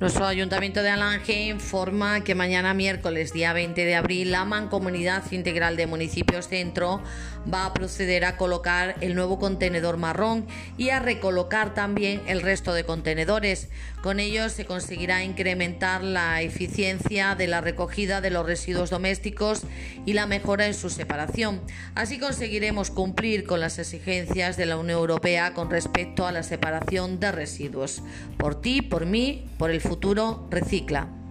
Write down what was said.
Nuestro Ayuntamiento de Alange informa que mañana miércoles día 20 de abril la Mancomunidad Integral de Municipios Centro va a proceder a colocar el nuevo contenedor marrón y a recolocar también el resto de contenedores. Con ello se conseguirá incrementar la eficiencia de la recogida de los residuos domésticos y la mejora en su separación. Así conseguiremos cumplir con las exigencias de la Unión Europea con respecto a la separación de residuos. Por ti, por mí, por el futuro, recicla.